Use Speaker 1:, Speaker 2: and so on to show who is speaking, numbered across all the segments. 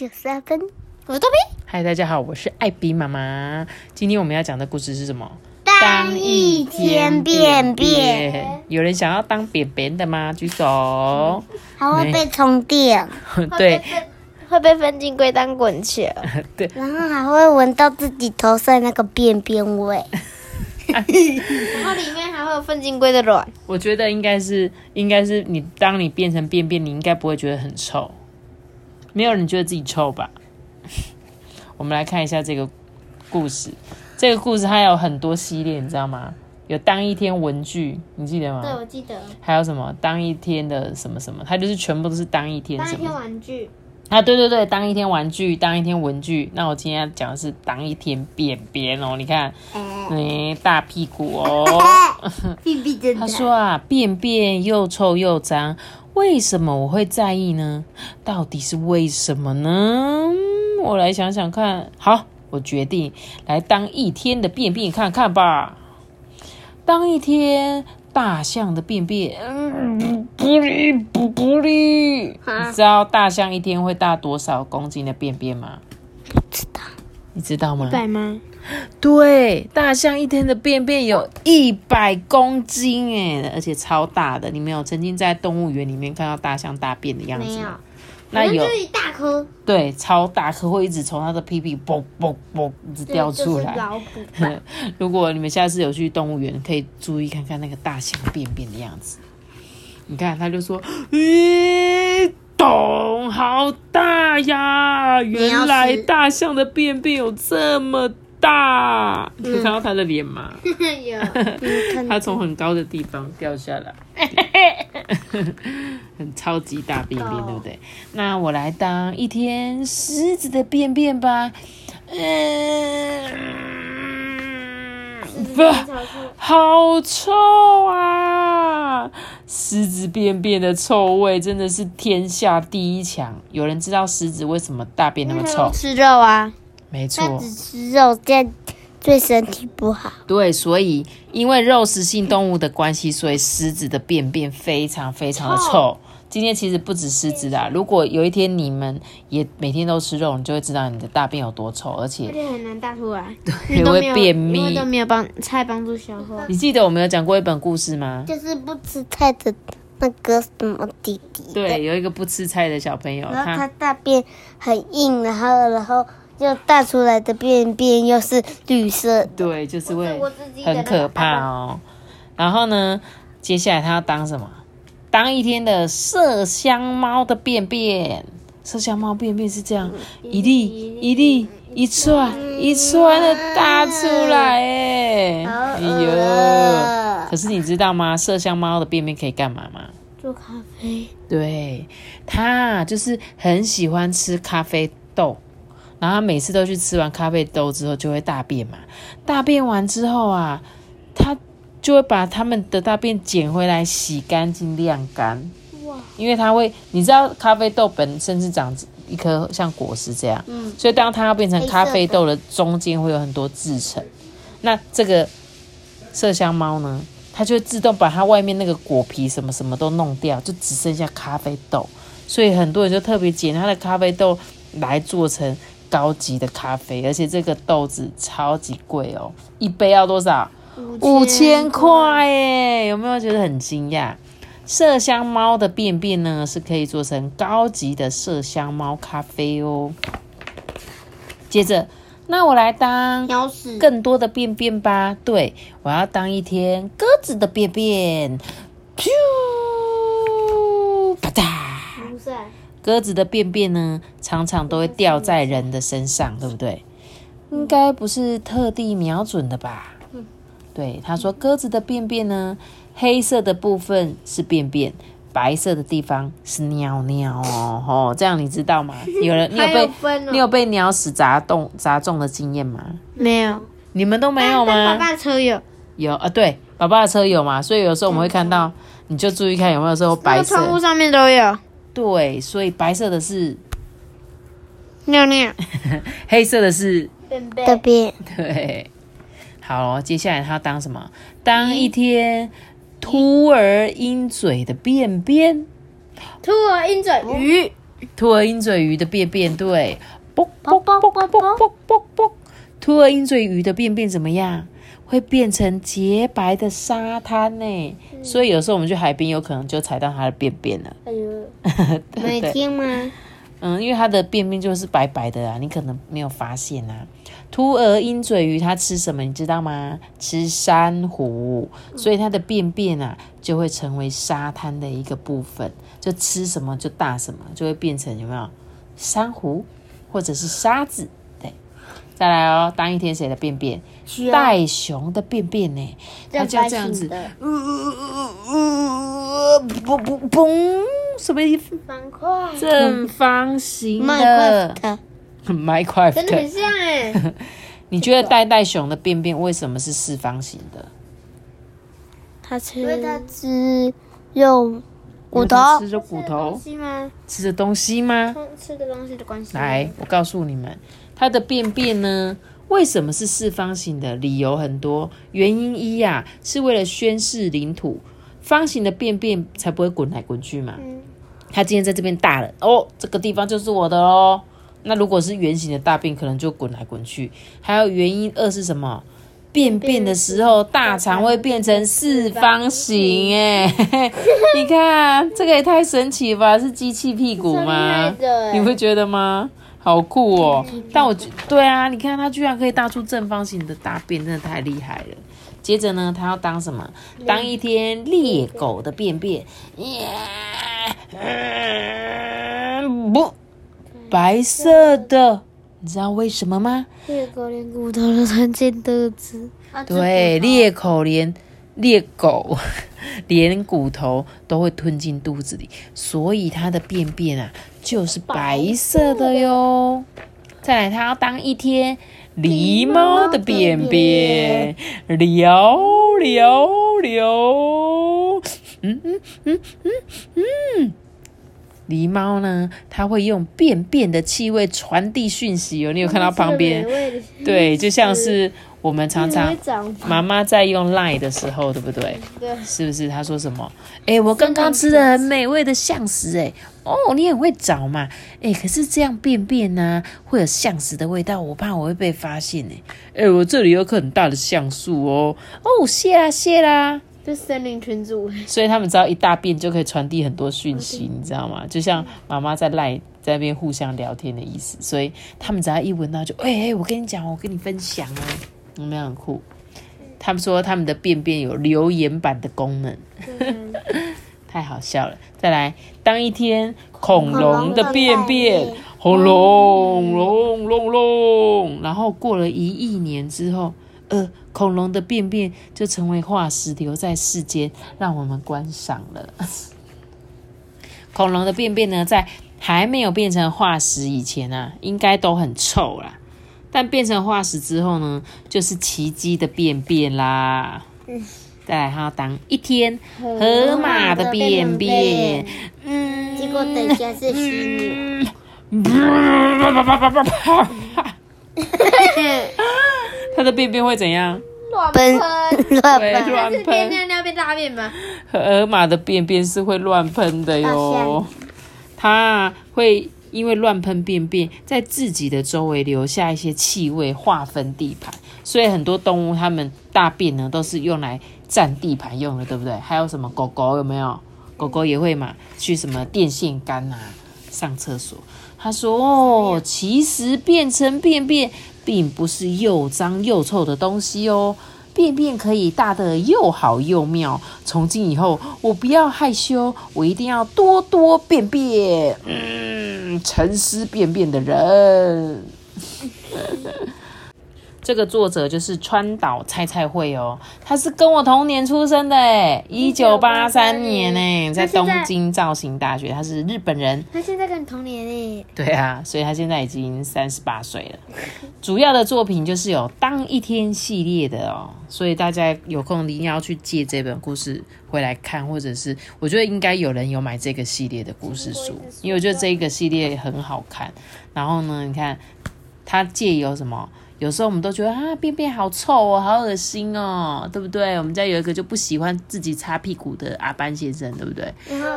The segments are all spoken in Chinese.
Speaker 1: 九三分。
Speaker 2: 我是豆比。
Speaker 3: 嗨，大家好，我是艾比妈妈。今天我们要讲的故事是什么？
Speaker 1: 当一天便便，
Speaker 3: 有人想要当便便的吗？举手。
Speaker 1: 还会被充电，
Speaker 3: 对
Speaker 2: 会被分进龟当滚球，
Speaker 3: 对，
Speaker 1: 然后还会闻到自己头上那个便便味。
Speaker 2: 然后里面还会有粪金龟的卵。
Speaker 3: 我觉得应该是，应该是你当你变成便便，你应该不会觉得很臭。没有人觉得自己臭吧？我们来看一下这个故事。这个故事它有很多系列，你知道吗？有当一天文具，你记得吗？
Speaker 2: 对，我记得。
Speaker 3: 还有什么当一天的什么什么，它就是全部都是当一天
Speaker 2: 当一天
Speaker 3: 什么
Speaker 2: 玩具，
Speaker 3: 啊？对对对，当一天玩具，当一天文具。那我今天要讲的是当一天便便哦，你看，你，大屁股哦。
Speaker 1: 屁屁真的
Speaker 3: 他说啊，便便又臭又脏，为什么我会在意呢？到底是为什么呢？我来想想看。好，我决定来当一天的便便看看吧。当一天大象的便便，嗯，不哩不不哩。你知道大象一天会大多少公斤的便便吗？
Speaker 1: 不知道。
Speaker 3: 你知道吗？
Speaker 2: 百吗？
Speaker 3: 对，大象一天的便便有一百公斤哎，而且超大的。你们有曾经在动物园里面看到大象大便的样子。那有
Speaker 2: 就是一大颗，
Speaker 3: 对，超大颗会一直从它的屁屁啵啵啵一直掉出来。如果你们下次有去动物园，可以注意看看那个大象便便的样子。你看，他就说：“咦，咚，好大呀！原来大象的便便有这么大。你看到他的脸吗？
Speaker 2: 有，
Speaker 3: 他从很高的地方掉下来，很超级大便便，对不对？那我来当一天狮子的便便吧。嗯，不，好臭啊！狮子便便的臭味真的是天下第一强。有人知道狮子为什么大便那么臭？
Speaker 2: 吃肉啊，
Speaker 3: 没错，
Speaker 1: 它只吃肉，这样对身体不好。
Speaker 3: 对，所以因为肉食性动物的关系，所以狮子的便便非常非常的臭。
Speaker 2: 臭
Speaker 3: 今天其实不止狮子啦，如果有一天你们也每天都吃肉，你就会知道你的大便有多臭，而
Speaker 2: 而
Speaker 3: 且
Speaker 2: 且很难大出来，
Speaker 3: 也会便秘
Speaker 2: 因为都。没有帮菜帮助消化。
Speaker 3: 你记得我们有讲过一本故事吗？
Speaker 1: 就是不吃菜的那个什么弟弟。
Speaker 3: 对，。有一个不吃菜的小朋友，
Speaker 1: 然后他
Speaker 3: 他
Speaker 1: 大便很硬，然后然后又大出来的便便又是绿色的。
Speaker 3: 对，就是会很可怕哦。然后呢，接下来他要当什么？当一天的麝香猫的便便。麝香猫便便是这样，一粒一粒一串一串的大出来，哎，哎呦！可是你知道吗？麝香猫的便便可以干嘛吗？
Speaker 2: 做咖啡，
Speaker 3: 对，它就是很喜欢吃咖啡豆，然后他每次都去吃完咖啡豆之后就会大便嘛。大便完之后啊，它就会把它们的大便捡回来洗干净晾干。
Speaker 2: 哇，
Speaker 3: 因为它会，你知道咖啡豆本身是长一颗像果实这样，
Speaker 2: 嗯，
Speaker 3: 所以当它要变成咖啡豆的中间会有很多制成。那这个麝香猫呢，它就会自动把它外面那个果皮什么什么都弄掉，就只剩下咖啡豆。所以很多人就特别捡它的咖啡豆来做成高级的咖啡，而且这个豆子超级贵哦，一杯要多少？五千块耶！有没有觉得很惊讶？麝香猫的便便呢，是可以做成高级的麝香猫咖啡哦。接着，那我来当更多的便便吧。对，我要当一天鸽子的便便。鸽子的便便呢，常常都会掉在人的身上，对不对？应该不是特地瞄准的吧？对，他说鸽子的便便呢，黑色的部分是便便，白色的地方是尿尿哦。哦，这样你知道吗？有人 你有被
Speaker 2: 有哦
Speaker 3: 你有被鸟屎砸中砸中的经验吗？
Speaker 2: 没有？
Speaker 3: 你们都没有吗？
Speaker 2: 但爸爸车有，
Speaker 3: 有啊，对，爸爸的车有嘛，所以有时候我们会看到，你就注意看有没有时候白
Speaker 2: 色窗户
Speaker 3: 色。
Speaker 2: 上面都有
Speaker 3: 对，所以白色的是，
Speaker 2: 尿尿。
Speaker 3: 黑色的是，
Speaker 2: 便
Speaker 1: 便
Speaker 3: 对。好哦，接下来他要当什么？当一天秃儿鹰嘴的便便。
Speaker 2: 兔儿鹰嘴鱼，
Speaker 3: 兔儿鹰嘴鱼的便便，对，啵啵啵啵啵啵啵啵。兔儿鹰嘴鱼的便便怎么样？会变成洁白的沙滩呢。所以有时候我们去海边，有可能就踩到它的便便了。
Speaker 1: 哎呦，
Speaker 3: 对
Speaker 1: 每天吗？
Speaker 3: 嗯，因为它的便便就是白白的啊，你可能没有发现啊。秃额鹰嘴鱼它吃什么，你知道吗？吃珊瑚，所以它的便便啊就会成为沙滩的一个部分，就吃什么就大什么，就会变成有没有珊瑚或者是沙子？对，再来哦，当一天谁的便便？袋熊的便便呢？它就要这样子，
Speaker 1: 的
Speaker 3: 呃，不不嘣，什么意思？
Speaker 1: 方块，
Speaker 3: 正方形
Speaker 1: 麦
Speaker 3: 的
Speaker 1: 块的
Speaker 3: ，Minecraft，
Speaker 2: 真的很像哎，
Speaker 3: 你觉得袋袋熊的便便为什么是四方形的？
Speaker 1: 它吃
Speaker 2: 因为它
Speaker 1: 吃肉骨头
Speaker 3: 吃着骨头，
Speaker 2: 吗？
Speaker 3: 吃着东西吗？
Speaker 2: 吃个东西的关系。
Speaker 3: 来，我告诉你们，它的便便呢，为什么是四方形的？理由很多，原因一呀、是为了宣示领土，方形的便便才不会滚来滚去嘛。
Speaker 2: 嗯，
Speaker 3: 它今天在这边大了，哦，这个地方就是我的哦。那如果是圆形的大便，可能就滚来滚去。还有原因二是什么？便便的时候，大肠会变成四方形，哎，你看这个也太神奇了吧？是机器屁股吗？你会觉得吗？好酷哦！但我觉对啊，你看它居然可以大出正方形的大便，真的太厉害了。接着呢，它要当什么？当一天猎狗的便便，嗯不，白色的，你知道为什么吗？
Speaker 1: 猎狗连骨头都吞进肚子，
Speaker 3: 对，猎口连猎狗 连骨头都会吞进肚子里，所以它的便便啊就是白色的哟。再来，它要当一天狸猫的便便，聊聊聊，嗯嗯嗯嗯嗯。狸猫呢，它会用便便的气味传递讯息哦。你有看到旁边？对，就像是我们常常
Speaker 2: 长
Speaker 3: 妈妈在用 Line 的时候，对不对？
Speaker 2: 对，
Speaker 3: 是不是？她说什么？哎、我刚刚吃的很美味的象食，哎，哦，你很会找嘛，哎，可是这样便便呢、会有象食的味道，我怕我会被发现，哎，哎，我这里有棵很大的橡树哦，哦，谢啦谢啦。
Speaker 2: 这森林群主，
Speaker 3: 所以他们只要一大便就可以传递很多讯息，你知道吗？就像妈妈在赖在那边互相聊天的意思，所以他们只要一闻到就，哎、哎、我跟你讲，我跟你分享哦，有没有很酷？他们说他们的便便有留言板的功能，太好笑了。再来，当一天恐龙的便便，轰隆隆隆隆，然后过了一亿年之后，呃，恐龙的便便就成为化石，留在世间，让我们观赏了。恐龙的便便呢，在还没有变成化石以前啊，应该都很臭啦。但变成化石之后呢，就是奇迹的便便啦。再来，它要当一天河马的便便，嗯，
Speaker 1: 结果等下是犀牛，
Speaker 3: 它的便便会怎样？
Speaker 2: 乱
Speaker 1: 奔
Speaker 2: 喷，
Speaker 1: 乱
Speaker 3: 对，
Speaker 1: 奔，
Speaker 3: 乱
Speaker 2: 是变
Speaker 3: 喷。
Speaker 2: 尿尿变大便吗？
Speaker 3: 河马的便便是会乱喷的哟，它会因为乱喷便便，在自己的周围留下一些气味，划分地盘。所以很多动物它们大便呢，都是用来占地盘用的，对不对？还有什么狗狗有没有？狗狗也会嘛，去什么电线杆啊上厕所。他说：“哦，其实变成便便并不是又脏又臭的东西哦，便便可以大的又好又妙。从今以后，我不要害羞，我一定要多多便便。嗯，沉思便便的人。这个作者就是川岛菜菜惠哦，他是跟我同年出生的诶，一九八三年诶，在东京造型大学，他是日本人。
Speaker 2: 他现在跟你同年诶，
Speaker 3: 对啊，所以他现在已经三十八岁了。主要的作品就是有《当一天》系列的哦，所以大家有空一定要去借这本故事回来看，或者是我觉得应该有人有买这个系列的故事书，因为我觉得这个系列很好看。然后呢，你看他借有什么？有时候我们都觉得啊，便便好臭哦，好恶心哦，对不对？我们家有一个就不喜欢自己擦屁股的阿班先生，对不对？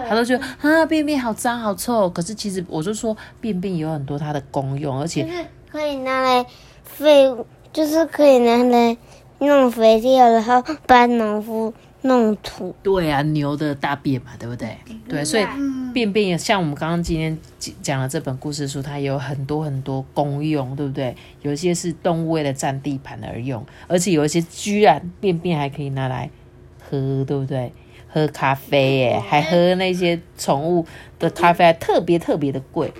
Speaker 3: 他都觉得啊，便便好脏好臭。可是其实我就说，便便有很多它的功用，而且
Speaker 1: 可以拿来废物，就是可以拿来弄肥料，然后帮农夫弄土。
Speaker 3: 对啊，牛的大便嘛，对不对？对，所以便便也像我们刚刚今天讲的这本故事书，它有很多很多功用，对不对？有一些是动物为了占地盘而用，而且有一些居然便便还可以拿来喝，对不对？喝咖啡耶，还喝那些宠物的咖啡，还特别特别的贵。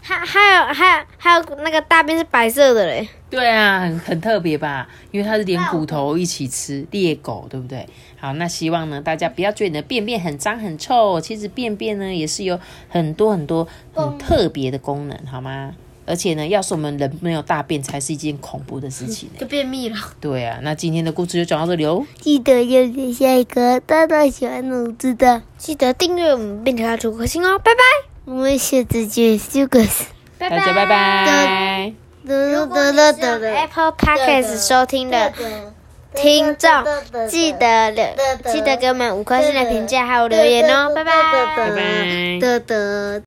Speaker 2: 还还有还有还有那个大便是白色的嘞，
Speaker 3: 对啊，很很特别吧？因为它是连骨头一起吃，猎狗对不对？好，那希望呢，大家不要觉得你的便便很脏很臭，其实便便呢也是有很多很多很特别的功能，好吗？而且呢，要是我们人没有大便，才是一件恐怖的事情呢。
Speaker 2: 就便秘了。
Speaker 3: 对啊，那今天的故事就讲到这里哦。
Speaker 1: 记得要留下一个大大喜欢我知道。
Speaker 2: 记得订阅我们，并且要出颗星哦，拜拜，
Speaker 1: 我们下次见，修个拜。
Speaker 2: 拜
Speaker 3: 大家拜拜。
Speaker 1: 如
Speaker 2: 果你是用 Apple Podcast 收听的听众，记得留，记得给我们五颗星的评价还有留言哦，拜拜。
Speaker 3: 拜拜。
Speaker 1: 得得。